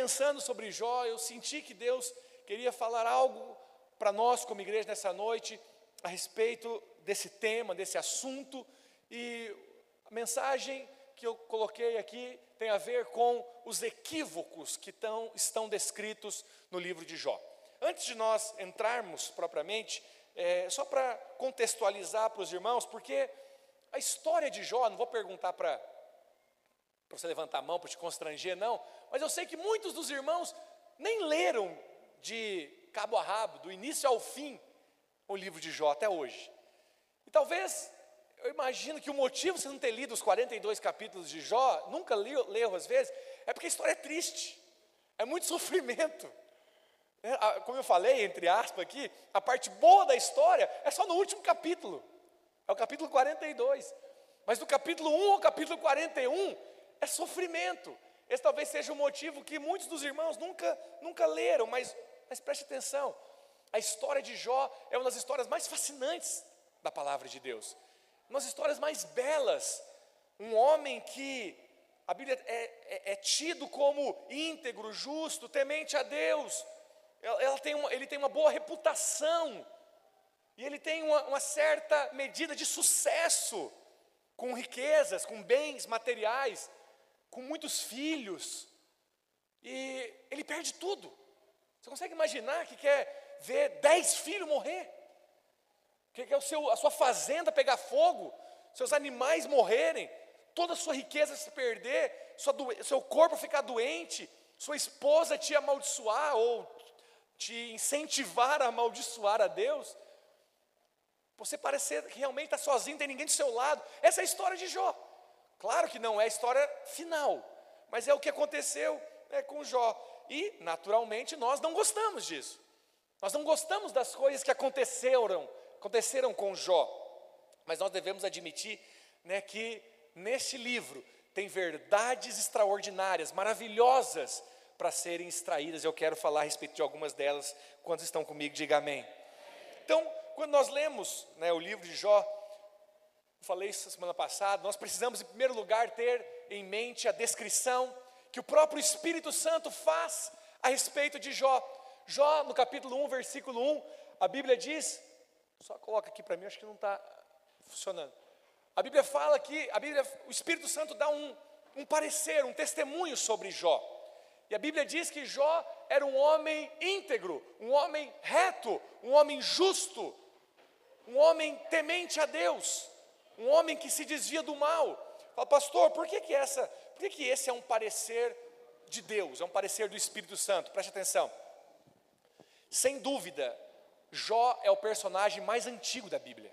pensando sobre Jó, eu senti que Deus queria falar algo para nós como igreja nessa noite a respeito desse tema, desse assunto, e a mensagem que eu coloquei aqui tem a ver com os equívocos que tão, estão descritos no livro de Jó. Antes de nós entrarmos propriamente, é, só para contextualizar para os irmãos, porque a história de Jó, não vou perguntar para você levantar a mão para te constranger, não, mas eu sei que muitos dos irmãos nem leram de cabo a rabo, do início ao fim, o livro de Jó até hoje. E talvez, eu imagino que o motivo de você não ter lido os 42 capítulos de Jó, nunca leu, às vezes, é porque a história é triste, é muito sofrimento. É, como eu falei, entre aspas aqui, a parte boa da história é só no último capítulo, é o capítulo 42. Mas do capítulo 1 ao capítulo 41 é sofrimento. Esse talvez seja o motivo que muitos dos irmãos nunca, nunca leram, mas, mas preste atenção. A história de Jó é uma das histórias mais fascinantes da palavra de Deus, uma das histórias mais belas. Um homem que a Bíblia é, é, é tido como íntegro, justo, temente a Deus, ela tem uma, ele tem uma boa reputação, e ele tem uma, uma certa medida de sucesso, com riquezas, com bens materiais, com muitos filhos, e ele perde tudo. Você consegue imaginar que quer ver dez filhos morrer? Que quer o seu, a sua fazenda pegar fogo, seus animais morrerem, toda a sua riqueza se perder, sua seu corpo ficar doente, sua esposa te amaldiçoar ou te incentivar a amaldiçoar a Deus, você parecer que realmente está sozinho, não tem ninguém do seu lado. Essa é a história de Jó. Claro que não é a história final, mas é o que aconteceu né, com Jó. E, naturalmente, nós não gostamos disso. Nós não gostamos das coisas que aconteceram, aconteceram com Jó. Mas nós devemos admitir né, que neste livro tem verdades extraordinárias, maravilhosas, para serem extraídas. Eu quero falar a respeito de algumas delas. Quando estão comigo, diga amém. Então, quando nós lemos né, o livro de Jó, eu falei isso semana passada, nós precisamos, em primeiro lugar, ter em mente a descrição que o próprio Espírito Santo faz a respeito de Jó. Jó, no capítulo 1, versículo 1, a Bíblia diz, só coloca aqui para mim, acho que não está funcionando. A Bíblia fala que a Bíblia, o Espírito Santo dá um, um parecer, um testemunho sobre Jó. E a Bíblia diz que Jó era um homem íntegro, um homem reto, um homem justo, um homem temente a Deus, um homem que se desvia do mal. Fala, pastor, por que, que, essa, por que, que esse é um parecer de Deus, é um parecer do Espírito Santo? Preste atenção. Sem dúvida, Jó é o personagem mais antigo da Bíblia.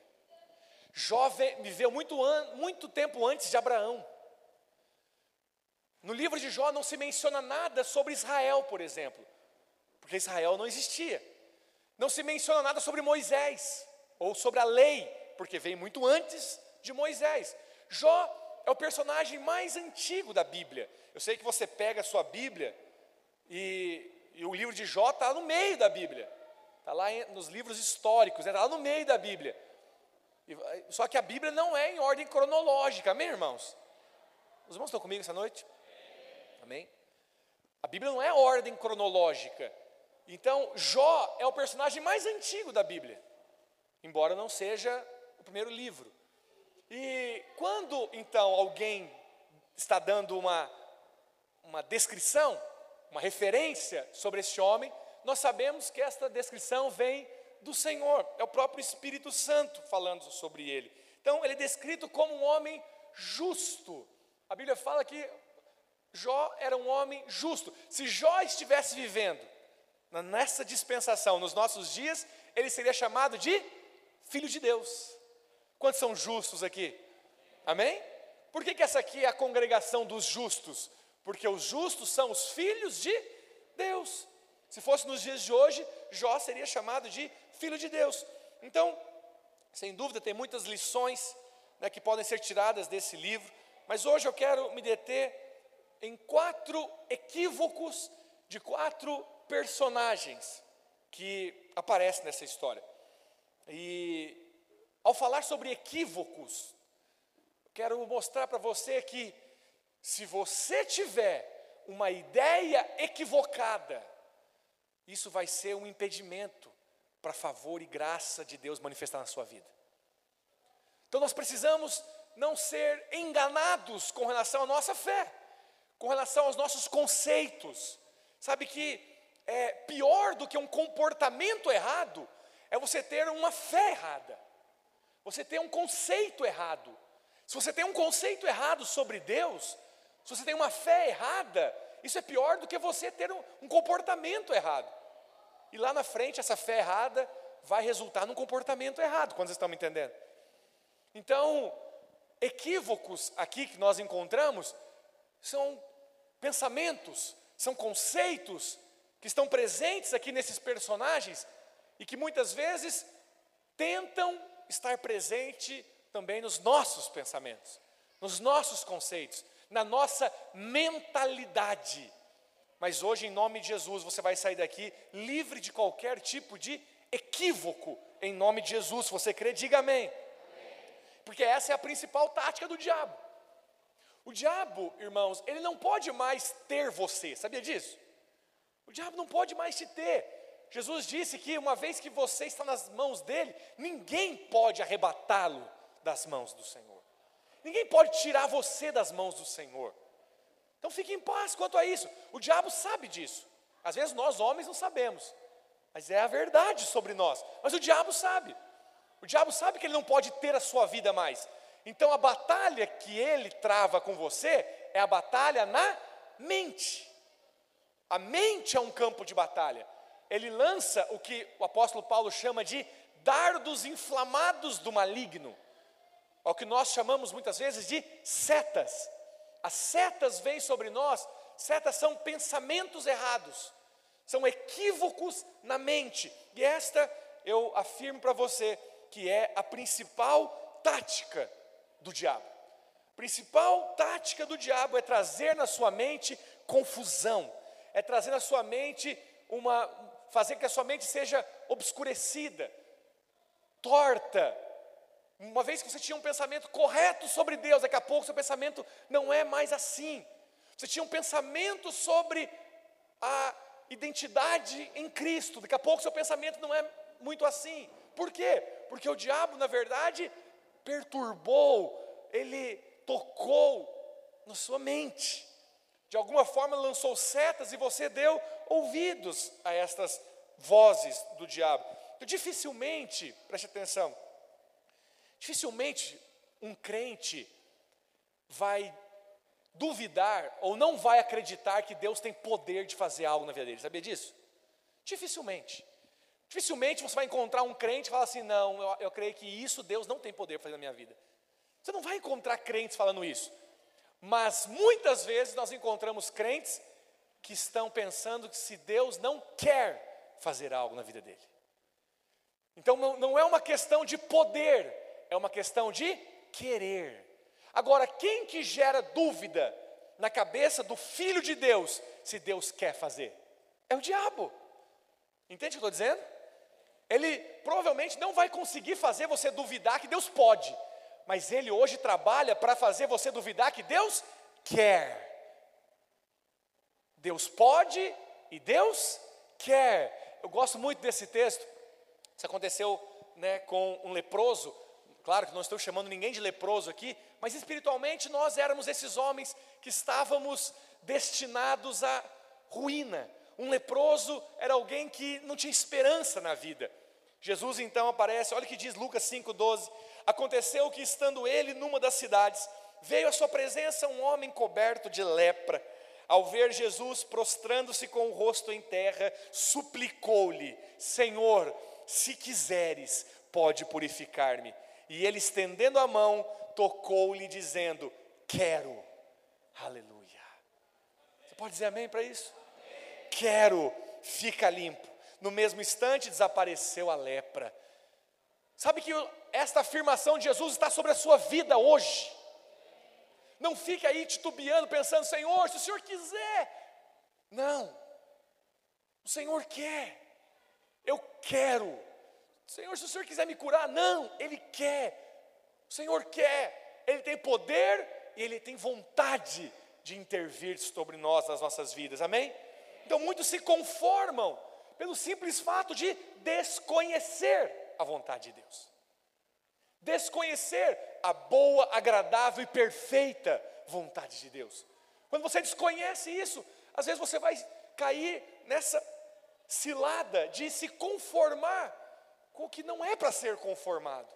Jó viveu muito, an, muito tempo antes de Abraão. No livro de Jó não se menciona nada sobre Israel, por exemplo, porque Israel não existia. Não se menciona nada sobre Moisés, ou sobre a lei, porque veio muito antes de Moisés. Jó é o personagem mais antigo da Bíblia. Eu sei que você pega a sua Bíblia e, e o livro de Jó está no meio da Bíblia, está lá nos livros históricos, está né? lá no meio da Bíblia. Só que a Bíblia não é em ordem cronológica, amém, irmãos? Os irmãos estão comigo essa noite? Amém? A Bíblia não é ordem cronológica. Então, Jó é o personagem mais antigo da Bíblia, embora não seja o primeiro livro. E quando então alguém está dando uma, uma descrição, uma referência sobre esse homem, nós sabemos que esta descrição vem do Senhor, é o próprio Espírito Santo falando sobre ele. Então, ele é descrito como um homem justo. A Bíblia fala que Jó era um homem justo. Se Jó estivesse vivendo nessa dispensação, nos nossos dias, ele seria chamado de filho de Deus. Quantos são justos aqui? Amém? Por que, que essa aqui é a congregação dos justos? Porque os justos são os filhos de Deus. Se fosse nos dias de hoje, Jó seria chamado de filho de Deus. Então, sem dúvida, tem muitas lições né, que podem ser tiradas desse livro, mas hoje eu quero me deter em quatro equívocos de quatro personagens que aparecem nessa história. E ao falar sobre equívocos, quero mostrar para você que se você tiver uma ideia equivocada, isso vai ser um impedimento para favor e graça de Deus manifestar na sua vida. Então nós precisamos não ser enganados com relação à nossa fé, com relação aos nossos conceitos. Sabe que é pior do que um comportamento errado é você ter uma fé errada. Você ter um conceito errado. Se você tem um conceito errado sobre Deus, se você tem uma fé errada, isso é pior do que você ter um, um comportamento errado. E lá na frente, essa fé errada vai resultar num comportamento errado, quando vocês estão me entendendo. Então, equívocos aqui que nós encontramos são pensamentos, são conceitos que estão presentes aqui nesses personagens e que muitas vezes tentam estar presente também nos nossos pensamentos, nos nossos conceitos, na nossa mentalidade. Mas hoje, em nome de Jesus, você vai sair daqui livre de qualquer tipo de equívoco, em nome de Jesus. Se você crê, diga amém. Porque essa é a principal tática do diabo. O diabo, irmãos, ele não pode mais ter você, sabia disso? O diabo não pode mais te ter. Jesus disse que uma vez que você está nas mãos dele, ninguém pode arrebatá-lo das mãos do Senhor. Ninguém pode tirar você das mãos do Senhor. Então fique em paz quanto a isso. O diabo sabe disso. Às vezes nós homens não sabemos, mas é a verdade sobre nós. Mas o diabo sabe. O diabo sabe que ele não pode ter a sua vida mais. Então a batalha que ele trava com você é a batalha na mente. A mente é um campo de batalha. Ele lança o que o apóstolo Paulo chama de dardos inflamados do maligno, ao que nós chamamos muitas vezes de setas. As setas vêm sobre nós, setas são pensamentos errados, são equívocos na mente, e esta eu afirmo para você que é a principal tática do diabo. A principal tática do diabo é trazer na sua mente confusão, é trazer na sua mente uma fazer que a sua mente seja obscurecida, torta. Uma vez que você tinha um pensamento correto sobre Deus, daqui a pouco seu pensamento não é mais assim. Você tinha um pensamento sobre a identidade em Cristo, daqui a pouco seu pensamento não é muito assim. Por quê? Porque o diabo, na verdade, perturbou, ele tocou na sua mente de alguma forma lançou setas e você deu ouvidos a estas vozes do diabo. Então, dificilmente, preste atenção, dificilmente um crente vai duvidar ou não vai acreditar que Deus tem poder de fazer algo na vida dele, sabia disso? Dificilmente. Dificilmente você vai encontrar um crente e falar assim: não, eu, eu creio que isso Deus não tem poder para fazer na minha vida. Você não vai encontrar crentes falando isso. Mas muitas vezes nós encontramos crentes que estão pensando que se Deus não quer fazer algo na vida dele. Então não, é uma questão de poder, é uma questão de querer. Agora, quem que gera dúvida na cabeça do filho de Deus se Deus quer fazer? É o diabo. Entende o que eu estou dizendo? Ele provavelmente não vai conseguir fazer você duvidar que Deus pode, mas ele hoje trabalha para fazer você duvidar que Deus quer. Deus pode e Deus quer. Eu gosto muito desse texto. Isso aconteceu né, com um leproso. Claro que não estou chamando ninguém de leproso aqui, mas espiritualmente nós éramos esses homens que estávamos destinados à ruína. Um leproso era alguém que não tinha esperança na vida. Jesus então aparece, olha o que diz Lucas 5,12: Aconteceu que, estando ele numa das cidades, veio à sua presença um homem coberto de lepra. Ao ver Jesus prostrando-se com o rosto em terra, suplicou-lhe: Senhor, se quiseres, pode purificar-me. E ele, estendendo a mão, tocou-lhe, dizendo: Quero. Aleluia. Você pode dizer amém para isso? Quero, fica limpo. No mesmo instante desapareceu a lepra. Sabe que esta afirmação de Jesus está sobre a sua vida hoje. Não fique aí titubeando, pensando, Senhor, se o Senhor quiser. Não, o Senhor quer, eu quero. Senhor, se o Senhor quiser me curar, não, Ele quer. O Senhor quer, Ele tem poder e Ele tem vontade de intervir sobre nós nas nossas vidas, amém? Então muitos se conformam pelo simples fato de desconhecer a vontade de Deus, desconhecer a boa, agradável e perfeita vontade de Deus. Quando você desconhece isso, às vezes você vai cair nessa cilada de se conformar com o que não é para ser conformado.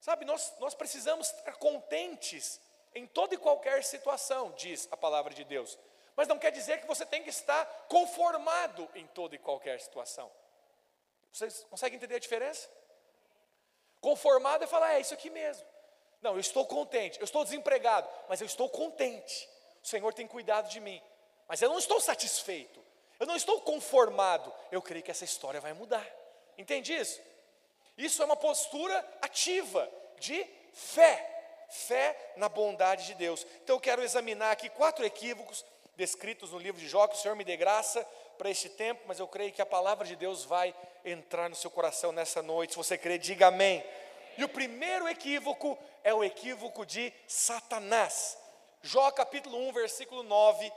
Sabe, nós, nós precisamos estar contentes em toda e qualquer situação, diz a palavra de Deus. Mas não quer dizer que você tem que estar conformado em toda e qualquer situação. Vocês conseguem entender a diferença? Conformado é falar, é isso aqui mesmo. Não, eu estou contente, eu estou desempregado, mas eu estou contente. O Senhor tem cuidado de mim. Mas eu não estou satisfeito, eu não estou conformado. Eu creio que essa história vai mudar. Entende isso? Isso é uma postura ativa de fé. Fé na bondade de Deus. Então eu quero examinar aqui quatro equívocos descritos no livro de Jó, que o Senhor me dê graça para este tempo, mas eu creio que a palavra de Deus vai entrar no seu coração nessa noite. Se você crê, diga amém. E o primeiro equívoco é o equívoco de Satanás. Jó capítulo 1, versículo 9.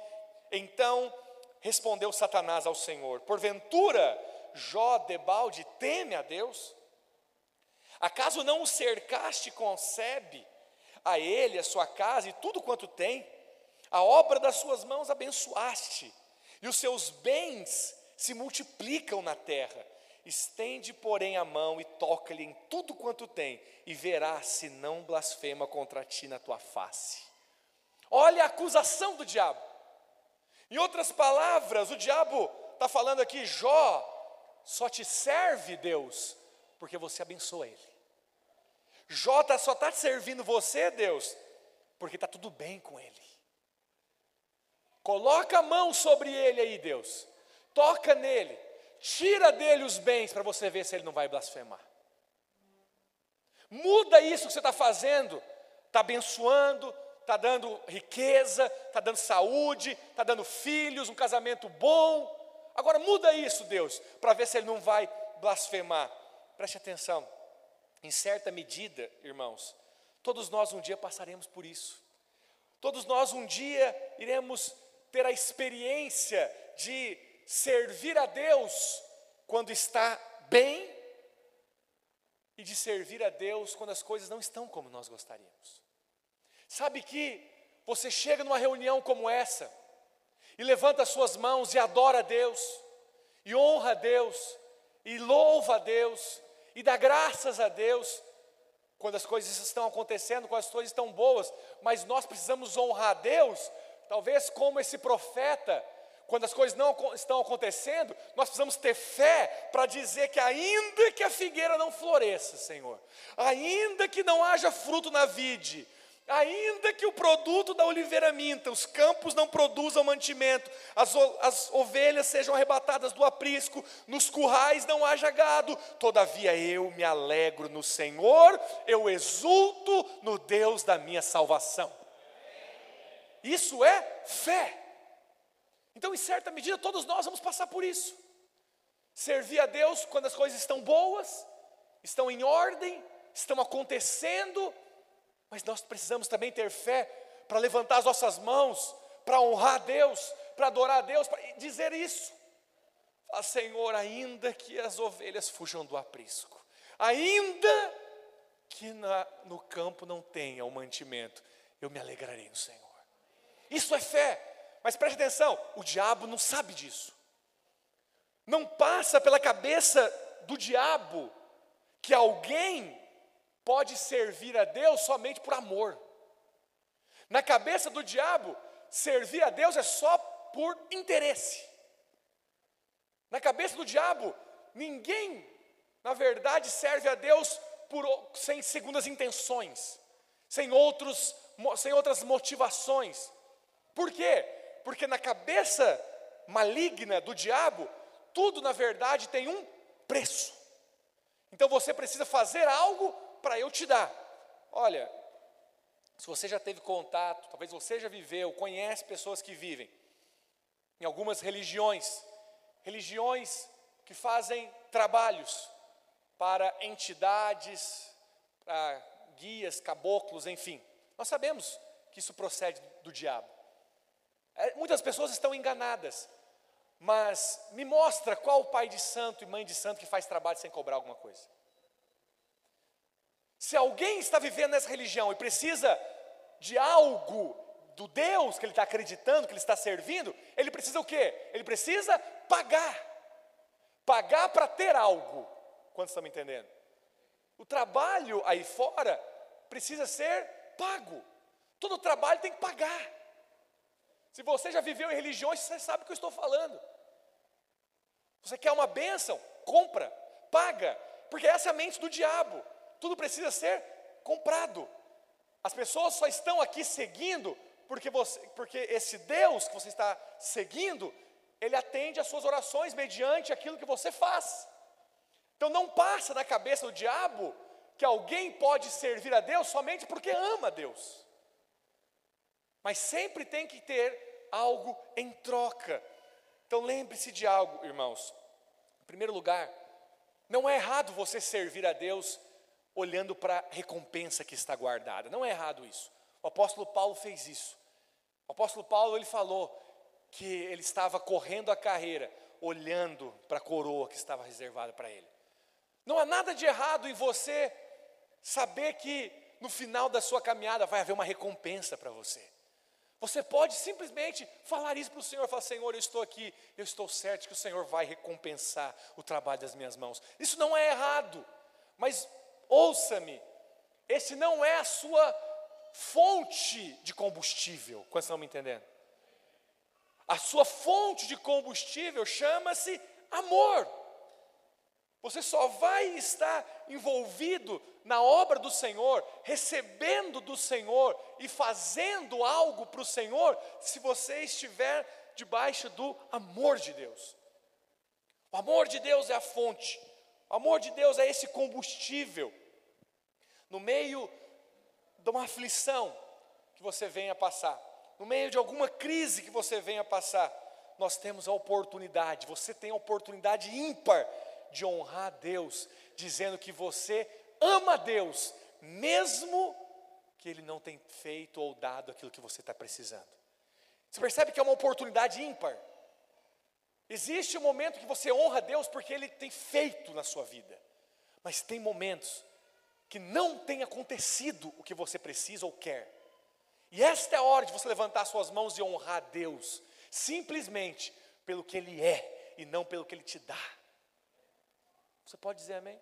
Então respondeu Satanás ao Senhor: Porventura, Jó debalde teme a Deus? Acaso não o cercaste com sebe, a ele, a sua casa e tudo quanto tem? A obra das suas mãos abençoaste, e os seus bens se multiplicam na terra. Estende, porém, a mão e toca-lhe em tudo quanto tem, e verás se não blasfema contra ti na tua face. Olha a acusação do diabo. Em outras palavras, o diabo está falando aqui, Jó, só te serve Deus, porque você abençoa ele. Jó tá, só está servindo você, Deus, porque está tudo bem com ele. Coloca a mão sobre ele aí, Deus. Toca nele. Tira dele os bens para você ver se ele não vai blasfemar. Muda isso que você está fazendo. Está abençoando, está dando riqueza, está dando saúde, está dando filhos, um casamento bom. Agora muda isso, Deus, para ver se ele não vai blasfemar. Preste atenção. Em certa medida, irmãos, todos nós um dia passaremos por isso. Todos nós um dia iremos ter a experiência de servir a Deus quando está bem e de servir a Deus quando as coisas não estão como nós gostaríamos. Sabe que você chega numa reunião como essa e levanta as suas mãos e adora a Deus, e honra a Deus, e louva a Deus, e dá graças a Deus quando as coisas estão acontecendo, quando as coisas estão boas, mas nós precisamos honrar a Deus Talvez como esse profeta, quando as coisas não estão acontecendo, nós precisamos ter fé para dizer que ainda que a figueira não floresça, Senhor, ainda que não haja fruto na vide, ainda que o produto da oliveira minta, os campos não produzam mantimento, as, as ovelhas sejam arrebatadas do aprisco, nos currais não haja gado, todavia eu me alegro no Senhor, eu exulto no Deus da minha salvação. Isso é fé. Então, em certa medida, todos nós vamos passar por isso. Servir a Deus quando as coisas estão boas, estão em ordem, estão acontecendo, mas nós precisamos também ter fé para levantar as nossas mãos, para honrar a Deus, para adorar a Deus, para dizer isso. Fala, Senhor, ainda que as ovelhas fujam do aprisco, ainda que na, no campo não tenha o mantimento, eu me alegrarei no Senhor. Isso é fé. Mas preste atenção, o diabo não sabe disso. Não passa pela cabeça do diabo que alguém pode servir a Deus somente por amor. Na cabeça do diabo, servir a Deus é só por interesse. Na cabeça do diabo, ninguém, na verdade, serve a Deus por, sem segundas intenções, sem, outros, sem outras motivações. Por quê? Porque na cabeça maligna do diabo, tudo na verdade tem um preço. Então você precisa fazer algo para eu te dar. Olha, se você já teve contato, talvez você já viveu, conhece pessoas que vivem em algumas religiões, religiões que fazem trabalhos para entidades, para guias, caboclos, enfim. Nós sabemos que isso procede do diabo. É, muitas pessoas estão enganadas, mas me mostra qual pai de santo e mãe de santo que faz trabalho sem cobrar alguma coisa. Se alguém está vivendo nessa religião e precisa de algo do Deus que ele está acreditando, que ele está servindo, ele precisa o quê? Ele precisa pagar. Pagar para ter algo. Quantos estão me entendendo? O trabalho aí fora precisa ser pago. Todo trabalho tem que pagar. Se você já viveu em religiões, você sabe o que eu estou falando. Você quer uma bênção? Compra, paga, porque essa é a mente do diabo. Tudo precisa ser comprado. As pessoas só estão aqui seguindo porque, você, porque esse Deus que você está seguindo, ele atende às suas orações mediante aquilo que você faz. Então não passa na cabeça do diabo que alguém pode servir a Deus somente porque ama a Deus. Mas sempre tem que ter algo em troca. Então lembre-se de algo, irmãos. Em primeiro lugar, não é errado você servir a Deus olhando para a recompensa que está guardada. Não é errado isso. O apóstolo Paulo fez isso. O apóstolo Paulo ele falou que ele estava correndo a carreira, olhando para a coroa que estava reservada para ele. Não há nada de errado em você saber que no final da sua caminhada vai haver uma recompensa para você. Você pode simplesmente falar isso para o Senhor, falar, Senhor, eu estou aqui, eu estou certo que o Senhor vai recompensar o trabalho das minhas mãos. Isso não é errado, mas ouça-me, esse não é a sua fonte de combustível, quando estão me entendendo? A sua fonte de combustível chama-se amor. Você só vai estar envolvido na obra do Senhor, recebendo do Senhor e fazendo algo para o Senhor, se você estiver debaixo do amor de Deus. O amor de Deus é a fonte, o amor de Deus é esse combustível. No meio de uma aflição que você venha passar, no meio de alguma crise que você venha passar, nós temos a oportunidade, você tem a oportunidade ímpar de honrar a Deus, dizendo que você ama Deus, mesmo que Ele não tenha feito ou dado aquilo que você está precisando. Você percebe que é uma oportunidade ímpar. Existe um momento que você honra Deus porque Ele tem feito na sua vida, mas tem momentos que não tem acontecido o que você precisa ou quer. E esta é a hora de você levantar suas mãos e honrar a Deus, simplesmente pelo que Ele é e não pelo que Ele te dá. Você pode dizer amém?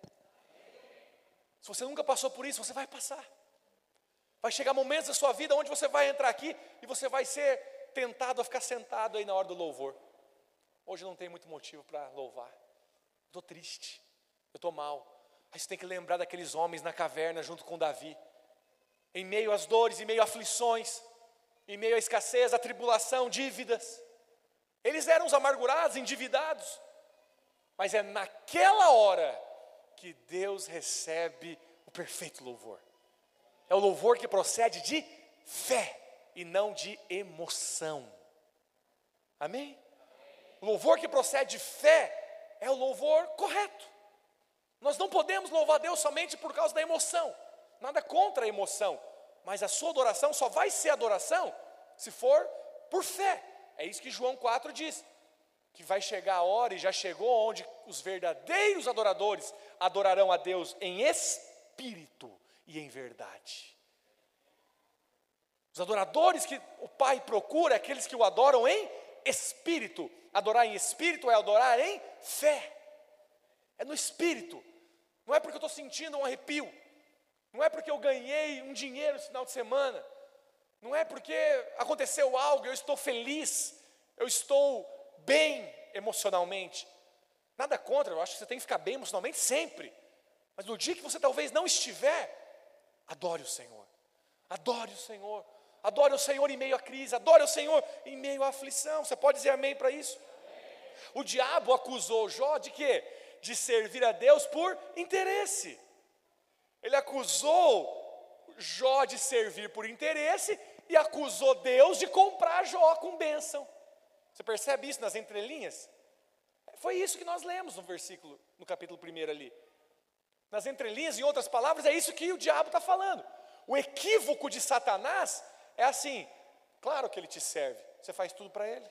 Se você nunca passou por isso, você vai passar. Vai chegar momentos da sua vida onde você vai entrar aqui e você vai ser tentado a ficar sentado aí na hora do louvor. Hoje não tem muito motivo para louvar. Estou triste, eu estou mal. Aí você tem que lembrar daqueles homens na caverna junto com Davi. Em meio às dores, em meio a aflições, em meio à escassez, à tribulação, dívidas. Eles eram os amargurados, endividados. Mas é naquela hora que Deus recebe o perfeito louvor. É o louvor que procede de fé e não de emoção. Amém? O louvor que procede de fé é o louvor correto. Nós não podemos louvar Deus somente por causa da emoção. Nada contra a emoção, mas a sua adoração só vai ser adoração se for por fé. É isso que João 4 diz que vai chegar a hora e já chegou onde os verdadeiros adoradores adorarão a Deus em espírito e em verdade. Os adoradores que o Pai procura, é aqueles que o adoram em espírito. Adorar em espírito é adorar em fé. É no espírito. Não é porque eu estou sentindo um arrepio. Não é porque eu ganhei um dinheiro no final de semana. Não é porque aconteceu algo, eu estou feliz. Eu estou bem emocionalmente. Nada contra, eu acho que você tem que ficar bem emocionalmente sempre. Mas no dia que você talvez não estiver, adore o Senhor. Adore o Senhor. Adore o Senhor em meio à crise, adore o Senhor em meio à aflição. Você pode dizer amém para isso? O diabo acusou Jó de quê? De servir a Deus por interesse. Ele acusou Jó de servir por interesse e acusou Deus de comprar Jó com bênção. Você percebe isso nas entrelinhas? Foi isso que nós lemos no versículo, no capítulo 1 ali. Nas entrelinhas, em outras palavras, é isso que o diabo está falando. O equívoco de Satanás é assim: claro que ele te serve, você faz tudo para ele.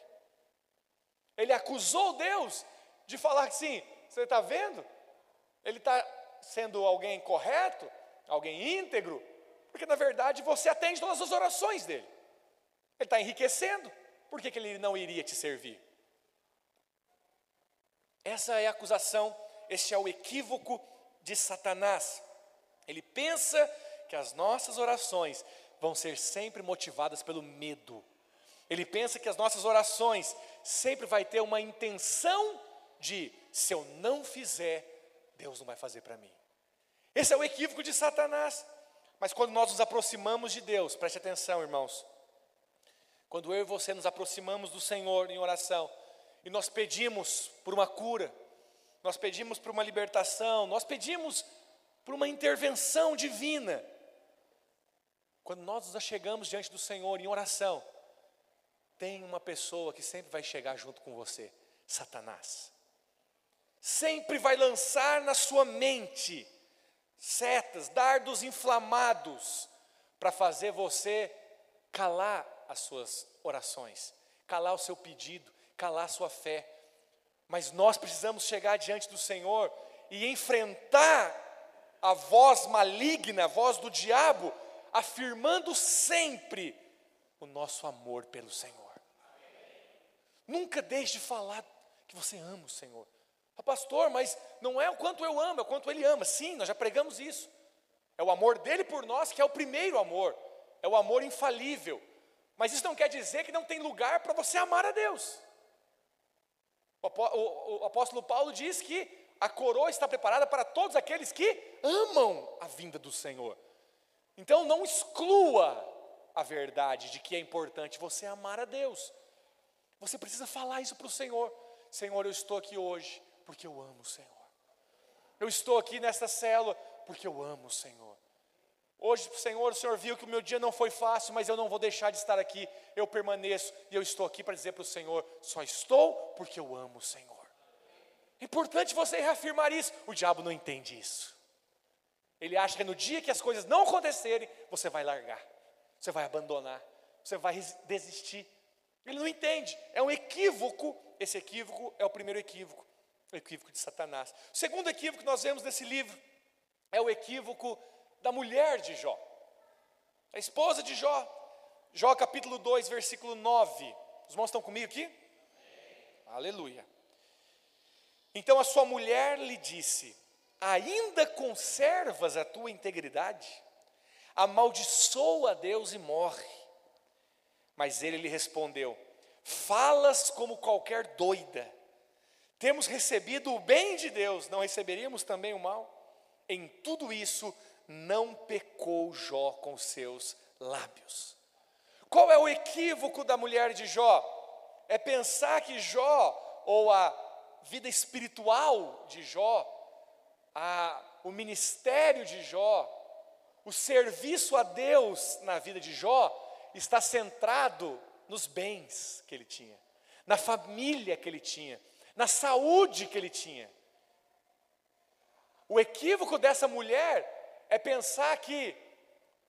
Ele acusou Deus de falar assim: você está vendo? Ele está sendo alguém correto, alguém íntegro, porque na verdade você atende todas as orações dele. Ele está enriquecendo, por que, que ele não iria te servir? Essa é a acusação, esse é o equívoco de Satanás. Ele pensa que as nossas orações vão ser sempre motivadas pelo medo. Ele pensa que as nossas orações sempre vai ter uma intenção de se eu não fizer, Deus não vai fazer para mim. Esse é o equívoco de Satanás. Mas quando nós nos aproximamos de Deus, preste atenção, irmãos. Quando eu e você nos aproximamos do Senhor em oração, e nós pedimos por uma cura, nós pedimos por uma libertação, nós pedimos por uma intervenção divina. Quando nós nos achegamos diante do Senhor em oração, tem uma pessoa que sempre vai chegar junto com você, Satanás. Sempre vai lançar na sua mente setas, dardos inflamados, para fazer você calar as suas orações, calar o seu pedido, calar a sua fé. Mas nós precisamos chegar diante do Senhor e enfrentar a voz maligna, a voz do diabo, afirmando sempre o nosso amor pelo Senhor. Nunca deixe de falar que você ama o Senhor. Ah, pastor, mas não é o quanto eu amo, é o quanto Ele ama. Sim, nós já pregamos isso. É o amor dele por nós que é o primeiro amor, é o amor infalível. Mas isso não quer dizer que não tem lugar para você amar a Deus. O apóstolo Paulo diz que a coroa está preparada para todos aqueles que amam a vinda do Senhor. Então não exclua a verdade de que é importante você amar a Deus. Você precisa falar isso para o Senhor. Senhor, eu estou aqui hoje porque eu amo o Senhor. Eu estou aqui nesta célula porque eu amo o Senhor. Hoje, Senhor, o Senhor viu que o meu dia não foi fácil, mas eu não vou deixar de estar aqui. Eu permaneço e eu estou aqui para dizer para o Senhor: só estou porque eu amo o Senhor. É importante você reafirmar isso. O diabo não entende isso. Ele acha que no dia que as coisas não acontecerem, você vai largar, você vai abandonar, você vai desistir. Ele não entende. É um equívoco. Esse equívoco é o primeiro equívoco, o equívoco de Satanás. O segundo equívoco que nós vemos nesse livro é o equívoco da mulher de Jó, a esposa de Jó. Jó capítulo 2, versículo 9. Os irmãos estão comigo aqui? Aleluia. Então a sua mulher lhe disse: Ainda conservas a tua integridade? Amaldiçoa a Deus e morre. Mas ele lhe respondeu: Falas como qualquer doida. Temos recebido o bem de Deus, não receberíamos também o mal? Em tudo isso, não pecou Jó com seus lábios. Qual é o equívoco da mulher de Jó? É pensar que Jó, ou a vida espiritual de Jó, a, o ministério de Jó, o serviço a Deus na vida de Jó, está centrado nos bens que ele tinha, na família que ele tinha, na saúde que ele tinha. O equívoco dessa mulher é pensar que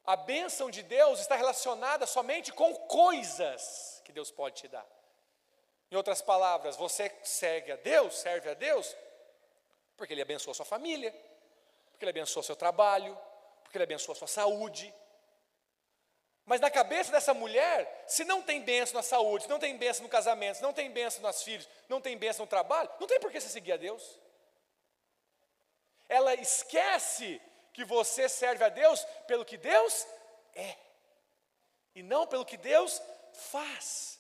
a bênção de Deus está relacionada somente com coisas que Deus pode te dar. Em outras palavras, você segue a Deus, serve a Deus, porque Ele abençoa a sua família, porque Ele abençoa seu trabalho, porque Ele abençoa a sua saúde. Mas na cabeça dessa mulher, se não tem bênção na saúde, se não tem bênção no casamento, se não tem bênção nos filhos, não tem bênção no trabalho, não tem por que você seguir a Deus. Ela esquece que você serve a Deus pelo que Deus é, e não pelo que Deus faz.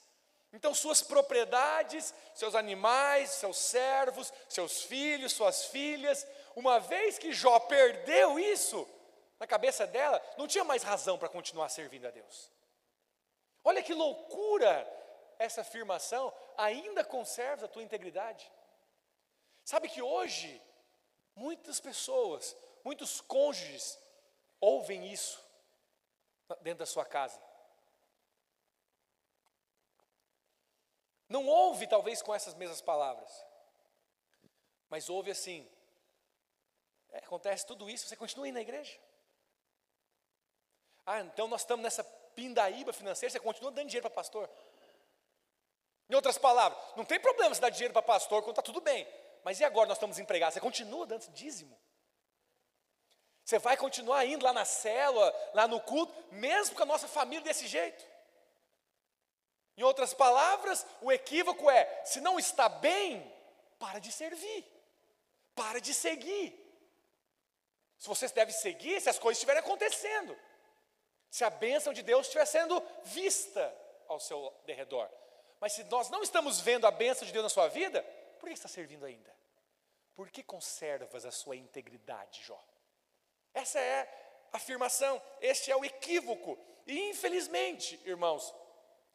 Então, suas propriedades, seus animais, seus servos, seus filhos, suas filhas, uma vez que Jó perdeu isso, na cabeça dela, não tinha mais razão para continuar servindo a Deus. Olha que loucura essa afirmação, ainda conserva a tua integridade. Sabe que hoje, muitas pessoas muitos cônjuges ouvem isso dentro da sua casa. Não ouve talvez com essas mesmas palavras, mas ouve assim. É, acontece tudo isso, você continua indo na igreja? Ah, então nós estamos nessa pindaíba financeira, você continua dando dinheiro para pastor? Em outras palavras, não tem problema se dar dinheiro para pastor quando está tudo bem. Mas e agora nós estamos empregados? Você continua dando dízimo? Você vai continuar indo lá na célula, lá no culto, mesmo com a nossa família desse jeito? Em outras palavras, o equívoco é: se não está bem, para de servir, para de seguir. Se você deve seguir, se as coisas estiverem acontecendo, se a bênção de Deus estiver sendo vista ao seu derredor. Mas se nós não estamos vendo a bênção de Deus na sua vida, por que está servindo ainda? Por que conservas a sua integridade, Jó? Essa é a afirmação, este é o equívoco. E infelizmente, irmãos,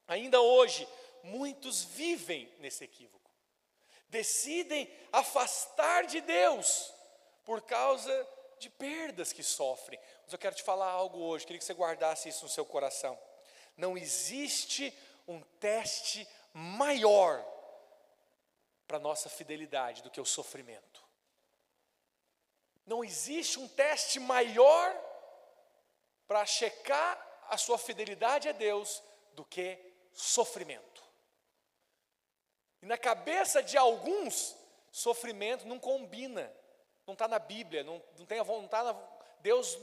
ainda hoje, muitos vivem nesse equívoco. Decidem afastar de Deus por causa de perdas que sofrem. Mas eu quero te falar algo hoje, queria que você guardasse isso no seu coração. Não existe um teste maior para nossa fidelidade do que o sofrimento. Não existe um teste maior para checar a sua fidelidade a Deus do que sofrimento. E na cabeça de alguns, sofrimento não combina, não está na Bíblia, não, não tem a vontade, Deus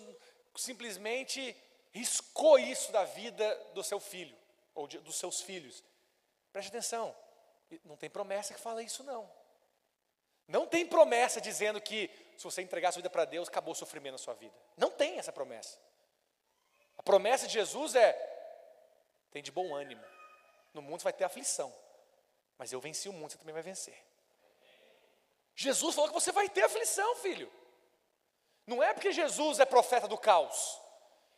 simplesmente riscou isso da vida do seu filho, ou de, dos seus filhos. Preste atenção, não tem promessa que fala isso não. Não tem promessa dizendo que se você entregar a sua vida para Deus, acabou o sofrimento na sua vida. Não tem essa promessa. A promessa de Jesus é: tem de bom ânimo. No mundo você vai ter aflição, mas eu venci o mundo, você também vai vencer. Jesus falou que você vai ter aflição, filho. Não é porque Jesus é profeta do caos,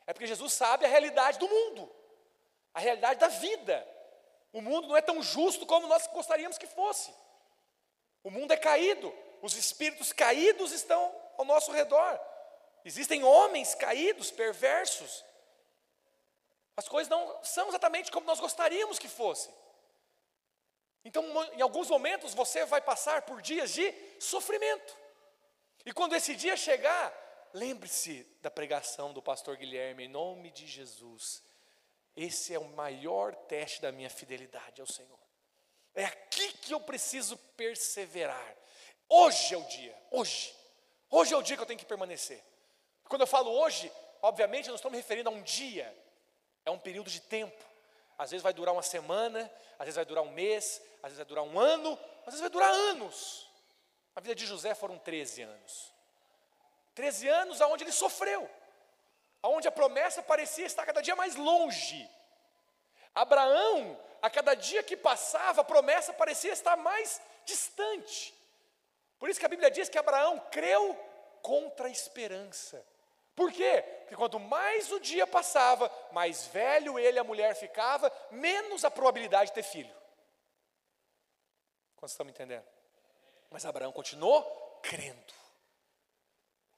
é porque Jesus sabe a realidade do mundo, a realidade da vida. O mundo não é tão justo como nós gostaríamos que fosse. O mundo é caído, os espíritos caídos estão ao nosso redor. Existem homens caídos, perversos. As coisas não são exatamente como nós gostaríamos que fosse. Então, em alguns momentos, você vai passar por dias de sofrimento. E quando esse dia chegar, lembre-se da pregação do pastor Guilherme, em nome de Jesus. Esse é o maior teste da minha fidelidade ao Senhor. É aqui que eu preciso perseverar. Hoje é o dia, hoje. Hoje é o dia que eu tenho que permanecer. Quando eu falo hoje, obviamente não estou me referindo a um dia, é um período de tempo. Às vezes vai durar uma semana, às vezes vai durar um mês, às vezes vai durar um ano, às vezes vai durar anos. A vida de José foram 13 anos. 13 anos aonde ele sofreu onde a promessa parecia estar cada dia mais longe. Abraão, a cada dia que passava, a promessa parecia estar mais distante. Por isso que a Bíblia diz que Abraão creu contra a esperança. Por quê? Porque quanto mais o dia passava, mais velho ele e a mulher ficava, menos a probabilidade de ter filho. Quantos estão me entendendo? Mas Abraão continuou crendo.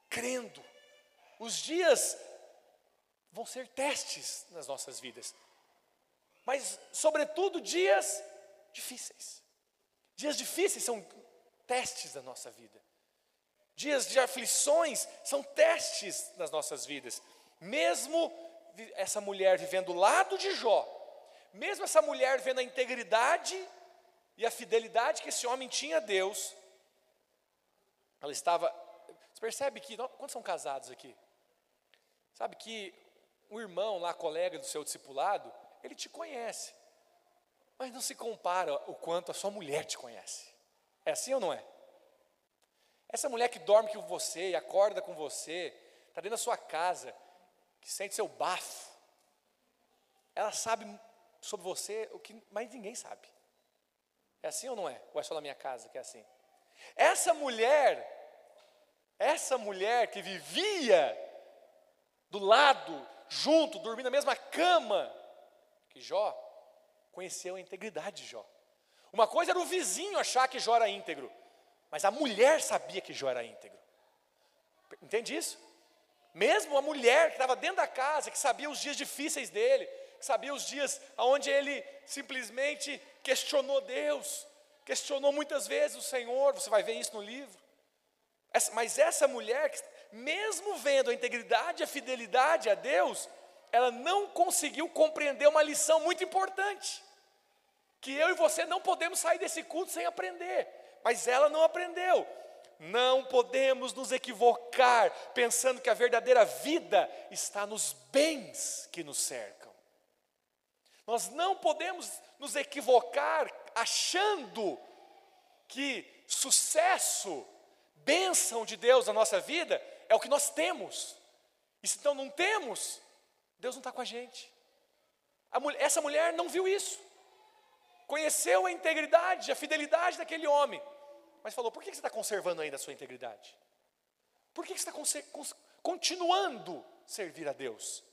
Crendo. Os dias vão ser testes nas nossas vidas, mas, sobretudo, dias difíceis. Dias difíceis são testes da nossa vida. Dias de aflições são testes nas nossas vidas. Mesmo essa mulher vivendo do lado de Jó, mesmo essa mulher vendo a integridade e a fidelidade que esse homem tinha a Deus, ela estava. Você percebe que. Quantos são casados aqui? Sabe que um irmão lá, colega do seu discipulado, ele te conhece, mas não se compara o quanto a sua mulher te conhece. É assim ou não é? Essa mulher que dorme com você e acorda com você, está dentro da sua casa, que sente seu bafo, ela sabe sobre você o que mais ninguém sabe. É assim ou não é? Ou é só na minha casa que é assim? Essa mulher, essa mulher que vivia do lado junto, dormindo na mesma cama que Jó, conheceu a integridade de Jó. Uma coisa era o vizinho achar que Jó era íntegro, mas a mulher sabia que Jó era íntegro. Entende isso? Mesmo a mulher que estava dentro da casa, que sabia os dias difíceis dele, que sabia os dias onde ele simplesmente questionou Deus, questionou muitas vezes o Senhor, você vai ver isso no livro. Mas essa mulher mesmo vendo a integridade e a fidelidade a Deus, ela não conseguiu compreender uma lição muito importante, que eu e você não podemos sair desse culto sem aprender, mas ela não aprendeu. Não podemos nos equivocar pensando que a verdadeira vida está nos bens que nos cercam. Nós não podemos nos equivocar achando que sucesso, bênção de Deus na nossa vida é o que nós temos. E se então não temos, Deus não está com a gente. A mulher, essa mulher não viu isso. Conheceu a integridade, a fidelidade daquele homem mas falou: por que você está conservando ainda a sua integridade? Por que você está continuando servir a Deus?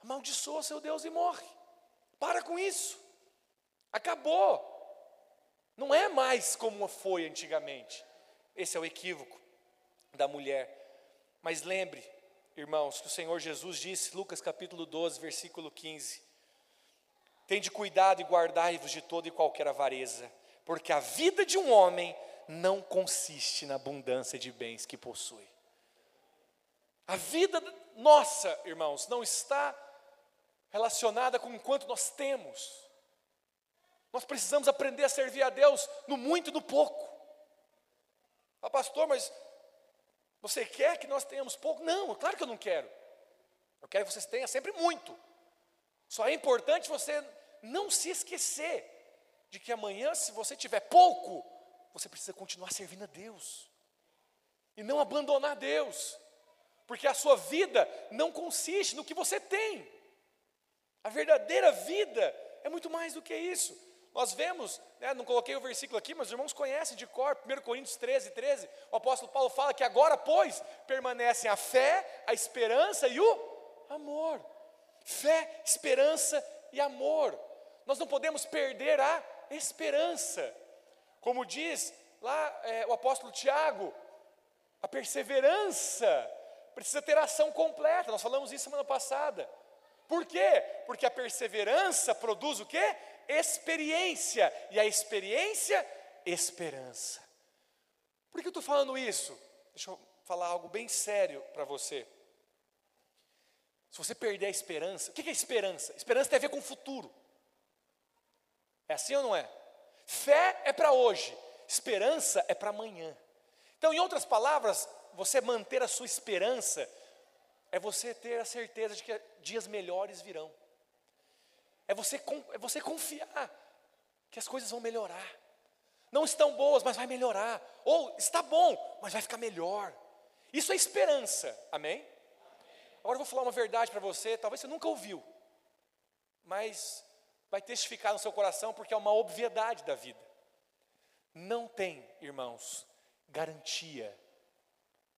Amaldiçoa seu Deus e morre. Para com isso. Acabou. Não é mais como foi antigamente. Esse é o equívoco da mulher. Mas lembre, irmãos, que o Senhor Jesus disse, Lucas capítulo 12, versículo 15: Tende cuidado e guardai-vos de toda e qualquer avareza, porque a vida de um homem não consiste na abundância de bens que possui. A vida nossa, irmãos, não está relacionada com o quanto nós temos. Nós precisamos aprender a servir a Deus no muito e no pouco. Ah, pastor, mas você quer que nós tenhamos pouco? Não, claro que eu não quero. Eu quero que vocês tenham sempre muito. Só é importante você não se esquecer de que amanhã, se você tiver pouco, você precisa continuar servindo a Deus e não abandonar Deus, porque a sua vida não consiste no que você tem. A verdadeira vida é muito mais do que isso. Nós vemos, né, não coloquei o versículo aqui, mas os irmãos conhecem de cor, 1 Coríntios 13, 13, o apóstolo Paulo fala que agora, pois, permanecem a fé, a esperança e o amor. Fé, esperança e amor. Nós não podemos perder a esperança. Como diz lá é, o apóstolo Tiago, a perseverança precisa ter ação completa. Nós falamos isso semana passada. Por quê? Porque a perseverança produz o quê? Experiência. E a experiência, esperança. Por que eu estou falando isso? Deixa eu falar algo bem sério para você. Se você perder a esperança, o que é esperança? Esperança tem a ver com o futuro. É assim ou não é? Fé é para hoje, esperança é para amanhã. Então, em outras palavras, você manter a sua esperança é você ter a certeza de que dias melhores virão. É você, é você confiar que as coisas vão melhorar. Não estão boas, mas vai melhorar. Ou está bom, mas vai ficar melhor. Isso é esperança, amém? Agora eu vou falar uma verdade para você, talvez você nunca ouviu, mas vai testificar no seu coração porque é uma obviedade da vida. Não tem, irmãos, garantia.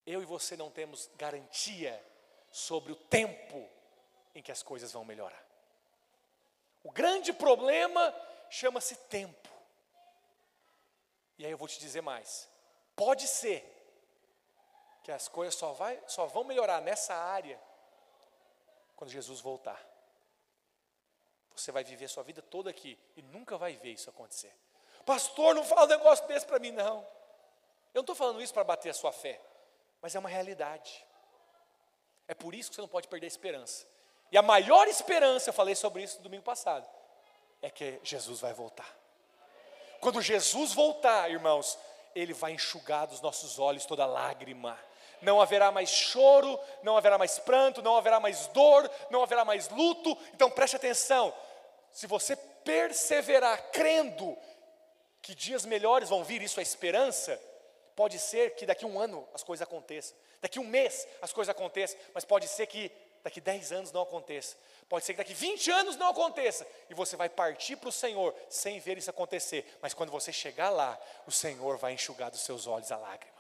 Eu e você não temos garantia sobre o tempo em que as coisas vão melhorar. O grande problema chama-se tempo. E aí eu vou te dizer mais. Pode ser que as coisas só, vai, só vão melhorar nessa área quando Jesus voltar. Você vai viver sua vida toda aqui e nunca vai ver isso acontecer. Pastor, não fala um negócio desse para mim, não. Eu não estou falando isso para bater a sua fé, mas é uma realidade. É por isso que você não pode perder a esperança. E a maior esperança, eu falei sobre isso no domingo passado, é que Jesus vai voltar. Quando Jesus voltar, irmãos, Ele vai enxugar dos nossos olhos toda lágrima não haverá mais choro, não haverá mais pranto, não haverá mais dor, não haverá mais luto. Então preste atenção: se você perseverar crendo que dias melhores vão vir, isso é esperança, pode ser que daqui um ano as coisas aconteçam, daqui um mês as coisas aconteçam, mas pode ser que daqui a 10 anos não aconteça, pode ser que daqui a 20 anos não aconteça, e você vai partir para o Senhor sem ver isso acontecer, mas quando você chegar lá, o Senhor vai enxugar dos seus olhos a lágrima.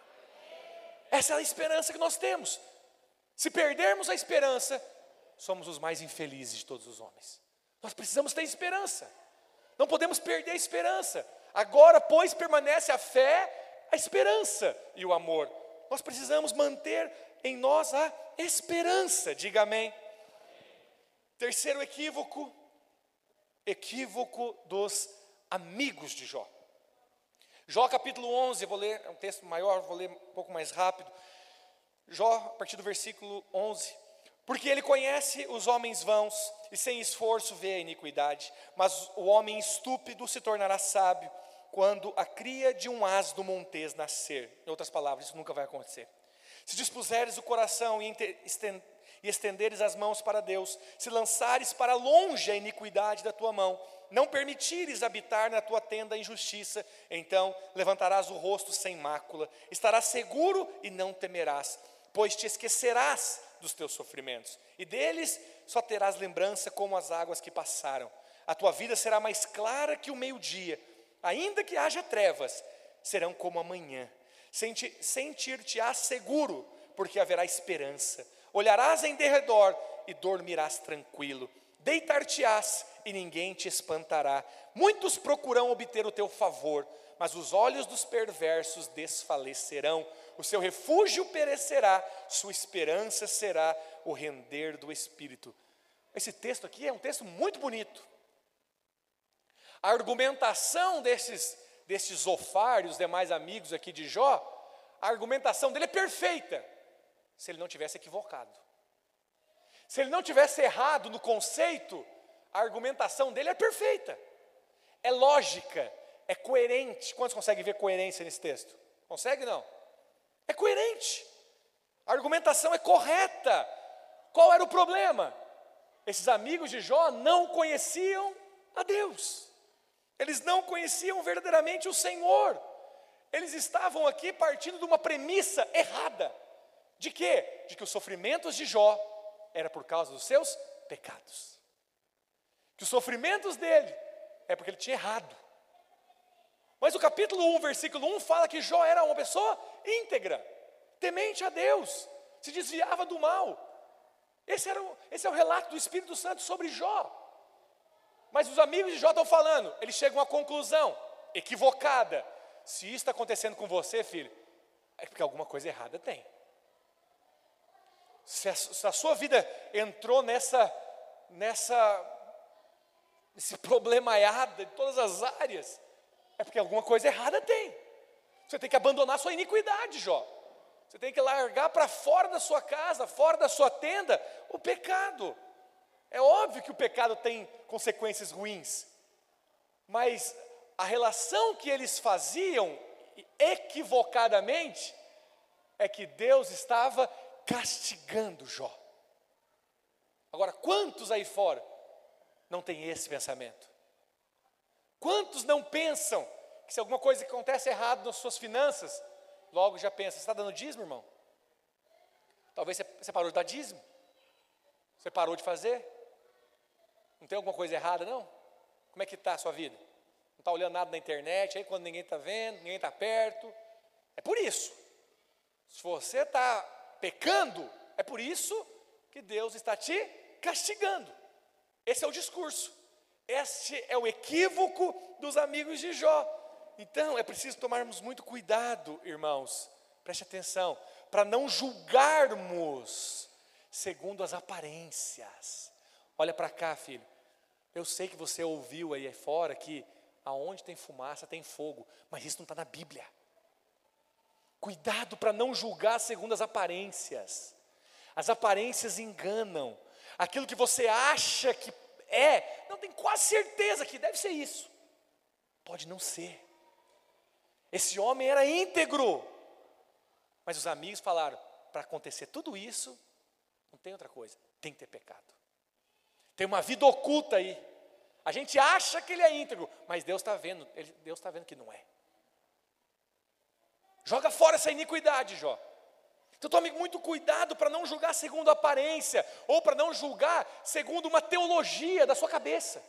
Essa é a esperança que nós temos. Se perdermos a esperança, somos os mais infelizes de todos os homens. Nós precisamos ter esperança. Não podemos perder a esperança. Agora, pois, permanece a fé, a esperança e o amor. Nós precisamos manter em nós a esperança. Diga amém. Terceiro equívoco, equívoco dos amigos de Jó. Jó capítulo 11, eu vou ler, é um texto maior, vou ler um pouco mais rápido. Jó, a partir do versículo 11. Porque ele conhece os homens vãos e sem esforço vê a iniquidade, mas o homem estúpido se tornará sábio quando a cria de um asno montês nascer. Em outras palavras, isso nunca vai acontecer. Se dispuseres o coração e estenderes as mãos para Deus, se lançares para longe a iniquidade da tua mão, não permitires habitar na tua tenda a injustiça, então levantarás o rosto sem mácula, estarás seguro e não temerás, pois te esquecerás dos teus sofrimentos, e deles só terás lembrança como as águas que passaram. A tua vida será mais clara que o meio-dia, ainda que haja trevas, serão como amanhã. Sentir-te-ás seguro, porque haverá esperança. Olharás em derredor e dormirás tranquilo. Deitar-te-ás e ninguém te espantará. Muitos procuram obter o teu favor, mas os olhos dos perversos desfalecerão. O seu refúgio perecerá, sua esperança será o render do espírito. Esse texto aqui é um texto muito bonito. A argumentação desses, desses Zofar os demais amigos aqui de Jó, a argumentação dele é perfeita, se ele não tivesse equivocado. Se ele não tivesse errado no conceito, a argumentação dele é perfeita, é lógica, é coerente. Quantos conseguem ver coerência nesse texto? Consegue não? É coerente. A argumentação é correta. Qual era o problema? Esses amigos de Jó não conheciam a Deus. Eles não conheciam verdadeiramente o Senhor. Eles estavam aqui partindo de uma premissa errada. De quê? De que os sofrimentos de Jó era por causa dos seus pecados. Que os sofrimentos dele é porque ele tinha errado. Mas o capítulo 1, versículo 1 fala que Jó era uma pessoa íntegra, temente a Deus, se desviava do mal. Esse, era o, esse é o relato do Espírito Santo sobre Jó. Mas os amigos de Jó estão falando, eles chegam à conclusão equivocada. Se isso está acontecendo com você, filho, é porque alguma coisa errada tem. Se a, se a sua vida entrou nessa, nessa, nesse problemaiada de todas as áreas, é porque alguma coisa errada tem. Você tem que abandonar sua iniquidade, Jó. Você tem que largar para fora da sua casa, fora da sua tenda, o pecado. É óbvio que o pecado tem consequências ruins, mas a relação que eles faziam equivocadamente é que Deus estava castigando Jó. Agora, quantos aí fora não têm esse pensamento? Quantos não pensam que se alguma coisa acontece errado nas suas finanças, logo já pensa, você está dando dízimo, irmão? Talvez você parou de dar dízimo. Você parou de fazer. Não tem alguma coisa errada, não? Como é que está a sua vida? Não está olhando nada na internet, aí quando ninguém está vendo, ninguém está perto. É por isso. Se você está pecando, é por isso que Deus está te castigando. Esse é o discurso. Este é o equívoco dos amigos de Jó. Então, é preciso tomarmos muito cuidado, irmãos, preste atenção, para não julgarmos segundo as aparências. Olha para cá, filho. Eu sei que você ouviu aí fora que aonde tem fumaça tem fogo, mas isso não está na Bíblia. Cuidado para não julgar segundo as aparências. As aparências enganam. Aquilo que você acha que é, não tem quase certeza que deve ser isso. Pode não ser. Esse homem era íntegro. Mas os amigos falaram: para acontecer tudo isso, não tem outra coisa, tem que ter pecado. Tem uma vida oculta aí. A gente acha que ele é íntegro, mas Deus está vendo, Deus está vendo que não é. Joga fora essa iniquidade, Jó. Então tome muito cuidado para não julgar segundo a aparência, ou para não julgar segundo uma teologia da sua cabeça.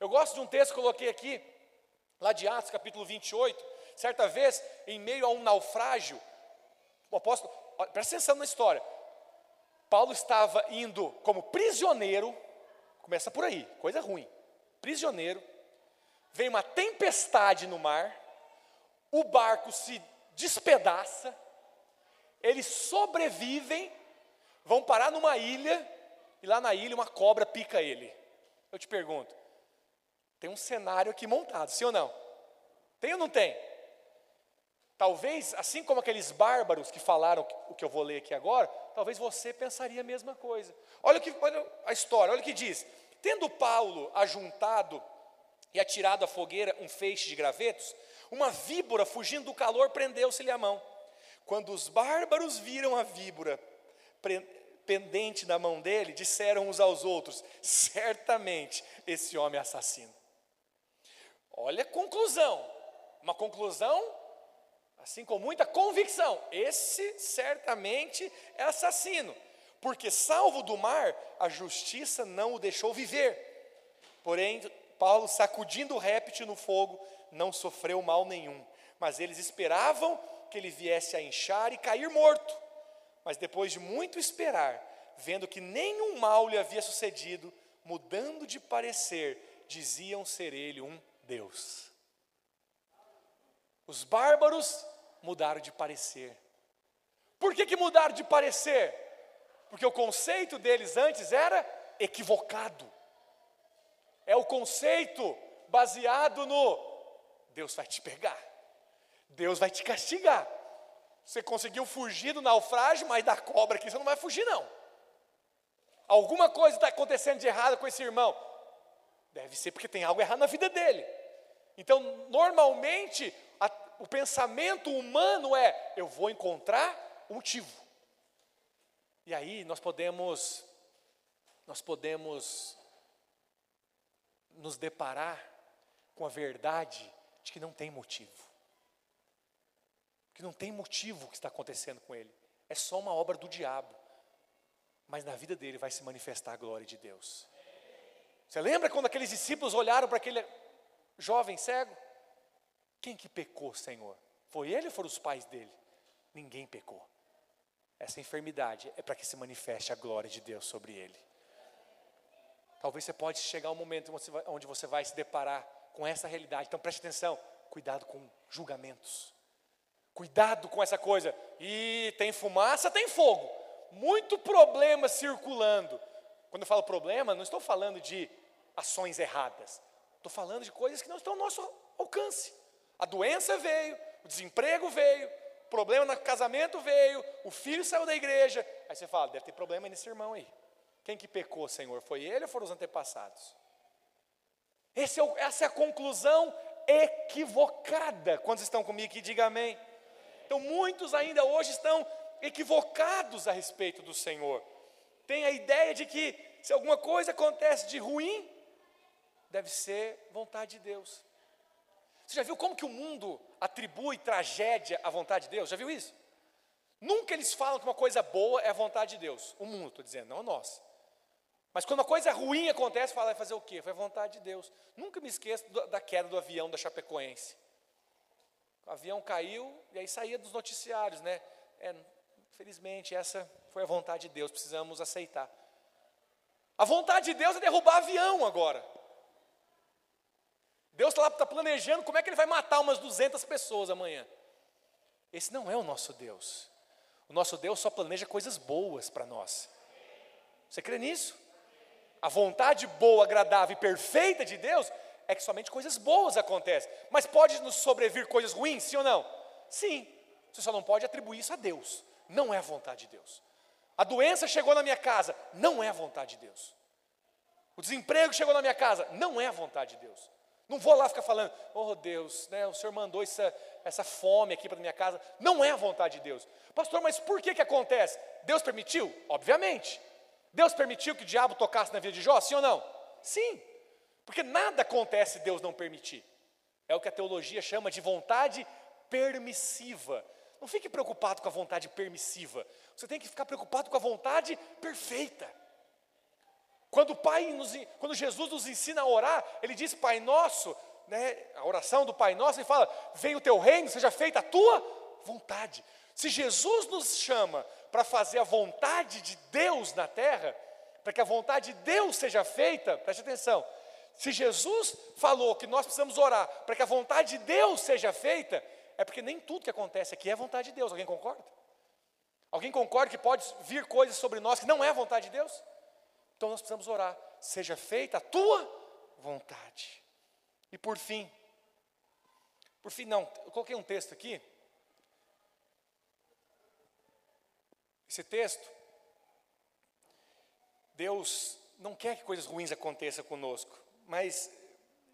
Eu gosto de um texto que coloquei aqui, lá de Atos capítulo 28, certa vez, em meio a um naufrágio, o apóstolo, presta atenção na história, Paulo estava indo como prisioneiro, começa por aí, coisa ruim. Prisioneiro, vem uma tempestade no mar, o barco se despedaça, eles sobrevivem, vão parar numa ilha, e lá na ilha uma cobra pica ele. Eu te pergunto, tem um cenário aqui montado, sim ou não? Tem ou não tem? Talvez, assim como aqueles bárbaros que falaram o que eu vou ler aqui agora, talvez você pensaria a mesma coisa. Olha, que, olha a história, olha o que diz. Tendo Paulo ajuntado e atirado à fogueira um feixe de gravetos, uma víbora, fugindo do calor, prendeu-se-lhe a mão. Quando os bárbaros viram a víbora pendente na mão dele, disseram uns aos outros: certamente esse homem é assassino. Olha a conclusão, uma conclusão assim com muita convicção: esse certamente é assassino, porque salvo do mar, a justiça não o deixou viver. Porém, Paulo, sacudindo o réptil no fogo, não sofreu mal nenhum, mas eles esperavam que ele viesse a inchar e cair morto. Mas depois de muito esperar, vendo que nenhum mal lhe havia sucedido, mudando de parecer, diziam ser ele um Deus. Os bárbaros mudaram de parecer. Por que, que mudaram de parecer? Porque o conceito deles antes era equivocado. É o conceito baseado no Deus vai te pegar, Deus vai te castigar. Você conseguiu fugir do naufrágio, mas da cobra aqui você não vai fugir, não. Alguma coisa está acontecendo de errado com esse irmão. Deve ser porque tem algo errado na vida dele. Então, normalmente, a, o pensamento humano é: eu vou encontrar um motivo. E aí nós podemos, nós podemos nos deparar com a verdade de que não tem motivo. Que não tem motivo o que está acontecendo com ele. É só uma obra do diabo. Mas na vida dele vai se manifestar a glória de Deus. Você lembra quando aqueles discípulos olharam para aquele jovem cego? Quem que pecou, Senhor? Foi ele ou foram os pais dele? Ninguém pecou. Essa enfermidade é para que se manifeste a glória de Deus sobre ele. Talvez você pode chegar um momento onde você vai se deparar com essa realidade. Então preste atenção, cuidado com julgamentos. Cuidado com essa coisa. E tem fumaça, tem fogo. Muito problema circulando. Quando eu falo problema, não estou falando de ações erradas. Estou falando de coisas que não estão ao nosso alcance. A doença veio, o desemprego veio, o problema no casamento veio, o filho saiu da igreja. Aí você fala, deve ter problema nesse irmão aí. Quem que pecou, Senhor? Foi ele ou foram os antepassados? É o, essa é a conclusão equivocada. Quantos estão comigo aqui? Diga amém. Então, muitos ainda hoje estão equivocados a respeito do Senhor. Tem a ideia de que se alguma coisa acontece de ruim, deve ser vontade de Deus. Você já viu como que o mundo atribui tragédia à vontade de Deus? Já viu isso? Nunca eles falam que uma coisa boa é a vontade de Deus. O mundo, estou dizendo, não nós. Mas quando uma coisa ruim acontece, fala, vai fazer o quê? Foi a vontade de Deus. Nunca me esqueço da queda do avião da Chapecoense. O avião caiu e aí saía dos noticiários, né? É, infelizmente, essa foi a vontade de Deus, precisamos aceitar. A vontade de Deus é derrubar avião agora. Deus está lá tá planejando como é que ele vai matar umas 200 pessoas amanhã. Esse não é o nosso Deus. O nosso Deus só planeja coisas boas para nós. Você crê nisso? A vontade boa, agradável e perfeita de Deus é que somente coisas boas acontecem. Mas pode nos sobrevir coisas ruins, sim ou não? Sim. Você só não pode atribuir isso a Deus. Não é a vontade de Deus. A doença chegou na minha casa, não é a vontade de Deus. O desemprego chegou na minha casa, não é a vontade de Deus. Não vou lá ficar falando, oh Deus, né, o Senhor mandou essa, essa fome aqui para minha casa. Não é a vontade de Deus. Pastor, mas por que que acontece? Deus permitiu? Obviamente. Deus permitiu que o diabo tocasse na vida de Jó, sim ou não? Sim. Porque nada acontece Deus não permitir. É o que a teologia chama de vontade permissiva. Não fique preocupado com a vontade permissiva. Você tem que ficar preocupado com a vontade perfeita. Quando o Pai nos, quando Jesus nos ensina a orar, ele diz Pai Nosso, né, a oração do Pai Nosso, ele fala: "Venha o teu reino, seja feita a tua vontade". Se Jesus nos chama para fazer a vontade de Deus na terra, para que a vontade de Deus seja feita, preste atenção. Se Jesus falou que nós precisamos orar para que a vontade de Deus seja feita, é porque nem tudo que acontece aqui é vontade de Deus. Alguém concorda? Alguém concorda que pode vir coisas sobre nós que não é vontade de Deus? Então nós precisamos orar, seja feita a tua vontade. E por fim, por fim, não, eu coloquei um texto aqui, Esse texto, Deus não quer que coisas ruins aconteçam conosco, mas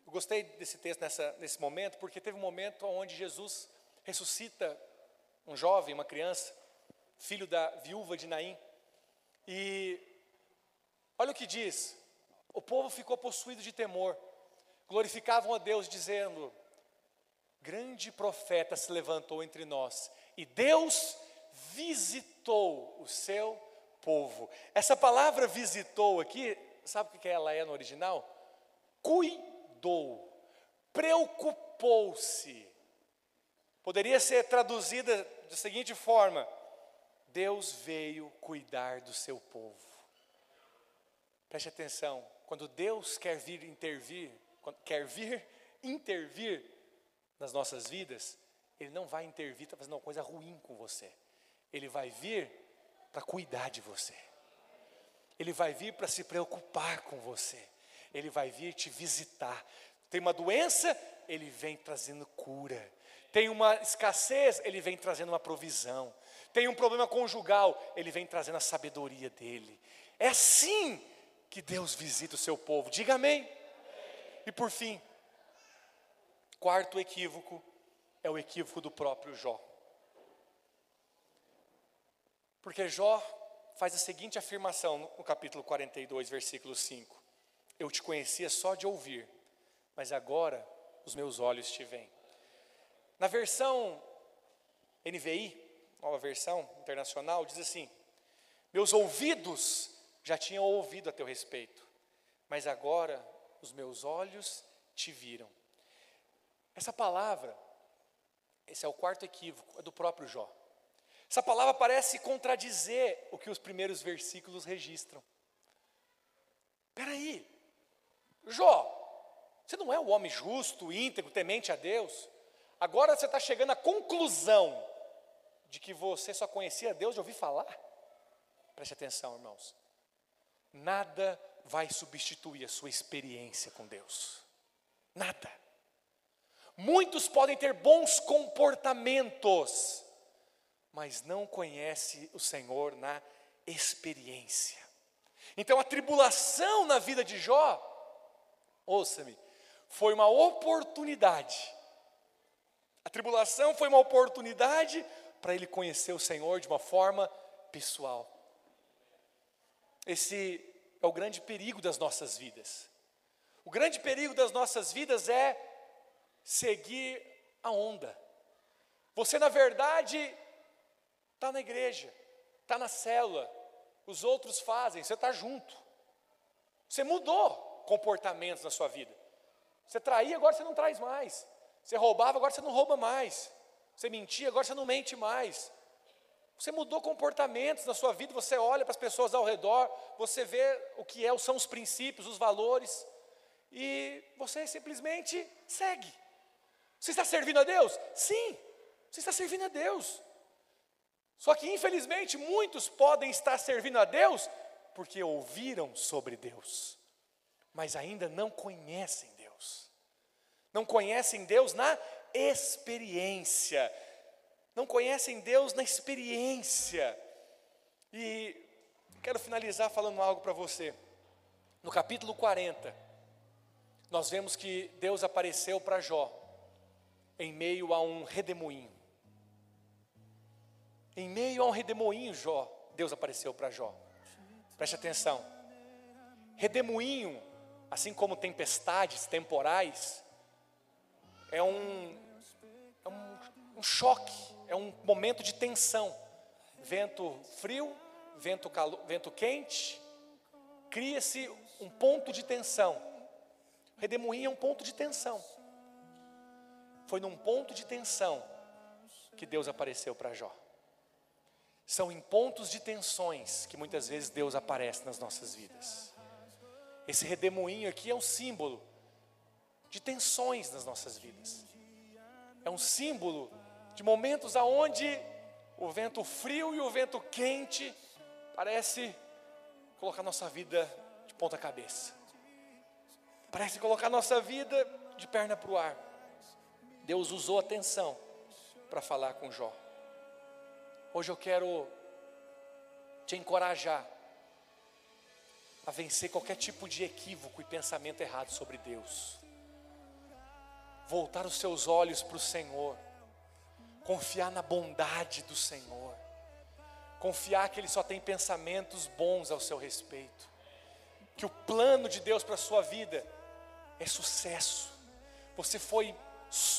eu gostei desse texto nessa, nesse momento, porque teve um momento onde Jesus ressuscita um jovem, uma criança, filho da viúva de Naim, e olha o que diz: o povo ficou possuído de temor, glorificavam a Deus, dizendo: Grande profeta se levantou entre nós, e Deus visitou o seu povo. Essa palavra visitou aqui, sabe o que ela é no original? Cuidou, preocupou-se. Poderia ser traduzida da seguinte forma: Deus veio cuidar do seu povo. Preste atenção, quando Deus quer vir intervir, quer vir intervir nas nossas vidas, Ele não vai intervir, está fazendo uma coisa ruim com você. Ele vai vir para cuidar de você. Ele vai vir para se preocupar com você. Ele vai vir te visitar. Tem uma doença, ele vem trazendo cura. Tem uma escassez, ele vem trazendo uma provisão. Tem um problema conjugal, ele vem trazendo a sabedoria dele. É assim que Deus visita o seu povo. Diga amém. E por fim, quarto equívoco é o equívoco do próprio Jó. Porque Jó faz a seguinte afirmação no capítulo 42, versículo 5: Eu te conhecia só de ouvir, mas agora os meus olhos te veem. Na versão NVI, nova versão internacional, diz assim: Meus ouvidos já tinham ouvido a teu respeito, mas agora os meus olhos te viram. Essa palavra, esse é o quarto equívoco, é do próprio Jó. Essa palavra parece contradizer o que os primeiros versículos registram. Espera aí, Jó, você não é o homem justo, íntegro, temente a Deus? Agora você está chegando à conclusão de que você só conhecia Deus de ouvir falar? Preste atenção, irmãos. Nada vai substituir a sua experiência com Deus. Nada. Muitos podem ter bons comportamentos, mas não conhece o Senhor na experiência. Então a tribulação na vida de Jó, ouça-me, foi uma oportunidade. A tribulação foi uma oportunidade para ele conhecer o Senhor de uma forma pessoal. Esse é o grande perigo das nossas vidas. O grande perigo das nossas vidas é seguir a onda. Você, na verdade, está na igreja, está na célula, os outros fazem, você está junto. Você mudou comportamentos na sua vida. Você traía, agora você não traz mais. Você roubava, agora você não rouba mais. Você mentia, agora você não mente mais. Você mudou comportamentos na sua vida, você olha para as pessoas ao redor, você vê o que é, são os princípios, os valores, e você simplesmente segue. Você está servindo a Deus? Sim, você está servindo a Deus. Só que, infelizmente, muitos podem estar servindo a Deus porque ouviram sobre Deus, mas ainda não conhecem Deus. Não conhecem Deus na experiência. Não conhecem Deus na experiência. E quero finalizar falando algo para você. No capítulo 40, nós vemos que Deus apareceu para Jó em meio a um redemoinho. Em meio a um redemoinho, Jó, Deus apareceu para Jó. Preste atenção. Redemoinho, assim como tempestades temporais, é um, é um, um choque, é um momento de tensão. Vento frio, vento, calo, vento quente, cria-se um ponto de tensão. Redemoinho é um ponto de tensão. Foi num ponto de tensão que Deus apareceu para Jó. São em pontos de tensões que muitas vezes Deus aparece nas nossas vidas. Esse redemoinho aqui é um símbolo de tensões nas nossas vidas. É um símbolo de momentos aonde o vento frio e o vento quente parece colocar nossa vida de ponta cabeça. Parece colocar nossa vida de perna para o ar. Deus usou a tensão para falar com Jó. Hoje eu quero te encorajar a vencer qualquer tipo de equívoco e pensamento errado sobre Deus. Voltar os seus olhos para o Senhor, confiar na bondade do Senhor, confiar que Ele só tem pensamentos bons ao seu respeito, que o plano de Deus para a sua vida é sucesso. Você foi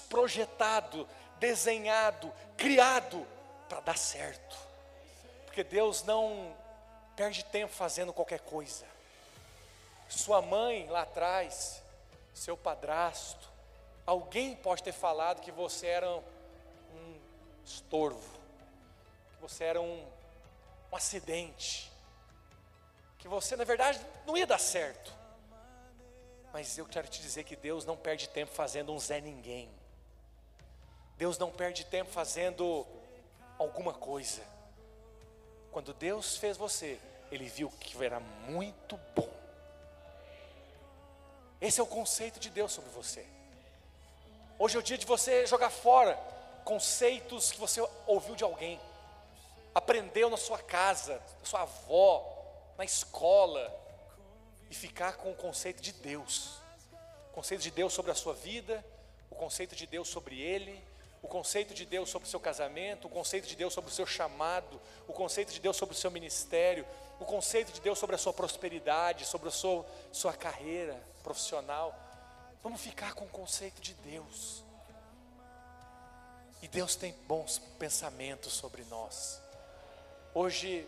projetado, desenhado, criado para dar certo. Porque Deus não perde tempo fazendo qualquer coisa. Sua mãe lá atrás, seu padrasto, alguém pode ter falado que você era um estorvo, que você era um, um acidente, que você na verdade não ia dar certo. Mas eu quero te dizer que Deus não perde tempo fazendo um Zé Ninguém. Deus não perde tempo fazendo alguma coisa. Quando Deus fez você, Ele viu que era muito bom. Esse é o conceito de Deus sobre você. Hoje é o dia de você jogar fora conceitos que você ouviu de alguém, aprendeu na sua casa, na sua avó, na escola, e ficar com o conceito de Deus. O conceito de Deus sobre a sua vida, o conceito de Deus sobre ele, o conceito de Deus sobre o seu casamento, o conceito de Deus sobre o seu chamado, o conceito de Deus sobre o seu ministério, o conceito de Deus sobre a sua prosperidade, sobre a sua, sua carreira profissional. Vamos ficar com o conceito de Deus. E Deus tem bons pensamentos sobre nós. Hoje,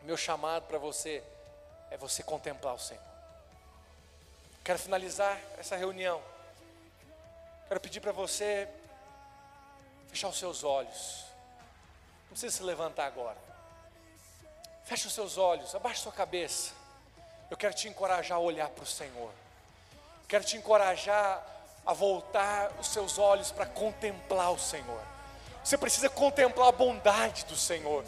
meu chamado para você é você contemplar o Senhor. Quero finalizar essa reunião. Quero pedir para você fechar os seus olhos. Não precisa se levantar agora. Feche os seus olhos, abaixe sua cabeça. Eu quero te encorajar a olhar para o Senhor. Quero te encorajar a voltar os seus olhos para contemplar o Senhor. Você precisa contemplar a bondade do Senhor.